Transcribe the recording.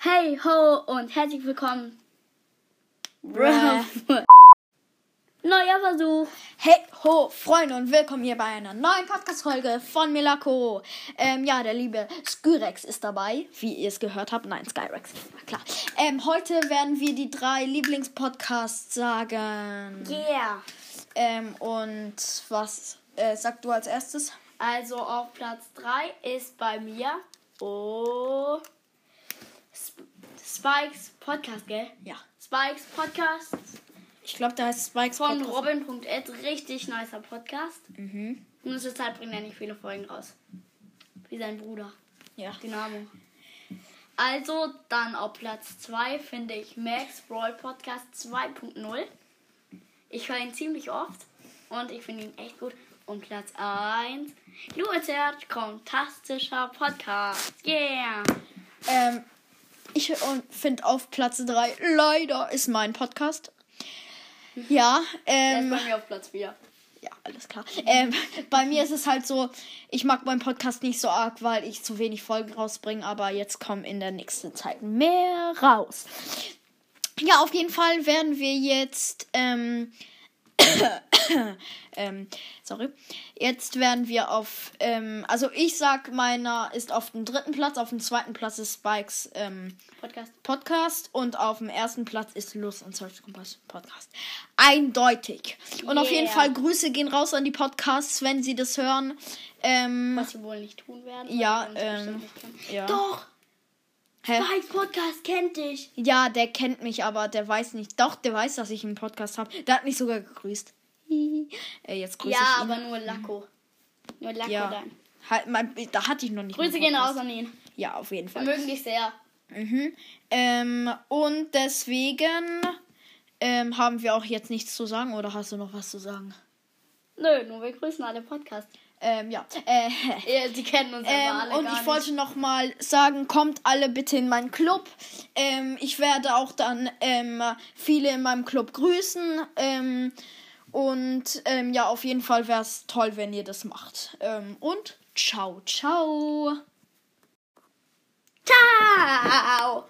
Hey ho und herzlich willkommen. Bruh. Neuer Versuch. Hey ho, Freunde und willkommen hier bei einer neuen Podcast-Folge von Milako. Ähm, ja, der liebe Skyrex ist dabei, wie ihr es gehört habt. Nein, Skyrex, klar. Ähm, heute werden wir die drei Lieblingspodcasts sagen. Yeah. Ähm, und was äh, sagst du als erstes? Also auf Platz 3 ist bei mir oh Sp Spikes Podcast, gell? Ja. Spikes Podcast Ich glaube, da heißt Spikes von Podcast. Robin.ed. Richtig nicer Podcast. Mhm. Nur zur Zeit bringt er nicht viele Folgen raus. Wie sein Bruder. Ja. Dynamo. Also, dann auf Platz 2 finde ich Max Brawl Podcast 2.0. Ich höre ihn ziemlich oft und ich finde ihn echt gut. Und Platz 1, Luizert, fantastischer Podcast. Yeah! Ähm, ich finde auf Platz 3 leider ist mein Podcast. Ja, Er ist ähm, bei mir auf Platz 4. ja, alles klar. Ähm, bei mir ist es halt so, ich mag meinen Podcast nicht so arg, weil ich zu wenig Folgen rausbringe, aber jetzt kommen in der nächsten Zeit mehr raus. Ja, auf jeden Fall werden wir jetzt, ähm, ähm, sorry. Jetzt werden wir auf, ähm, also ich sag, meiner ist auf dem dritten Platz, auf dem zweiten Platz ist Spikes, ähm, Podcast. Podcast und auf dem ersten Platz ist Lust und Search Kompass Podcast. Eindeutig. Und auf jeden Yeah. Fall Grüße gehen raus an die Podcasts, wenn sie das hören. Ähm, Was wir wohl nicht tun werden. Ja, ähm, ja. Doch! hä? Spikes Podcast kennt dich. Ja, der kennt mich, aber der weiß nicht. Doch, der weiß, dass ich einen Podcast habe. Der hat mich sogar gegrüßt. Jetzt grüße Ja, ich ihn. aber nur Lacko. Nur Lacko ja. dann. Halt, mein, da hatte ich noch nicht. Grüße gehen raus an ihn. Ja, auf jeden Wir Fall. mögen dich sehr. Mhm. Ähm, und deswegen ähm, haben wir auch jetzt nichts zu sagen. Oder hast du noch was zu sagen? Nö, nur wir grüßen alle Podcasts. Ähm, ja. Äh, Ja, die kennen uns Ähm, alle und ich wollte noch mal sagen, kommt alle bitte in meinen Club. Ähm, ich werde auch dann ähm, viele in meinem Club grüßen. Ähm, und ähm, ja, auf jeden Fall wäre es toll, wenn ihr das macht. Ähm, und ciao, ciao. Ciao!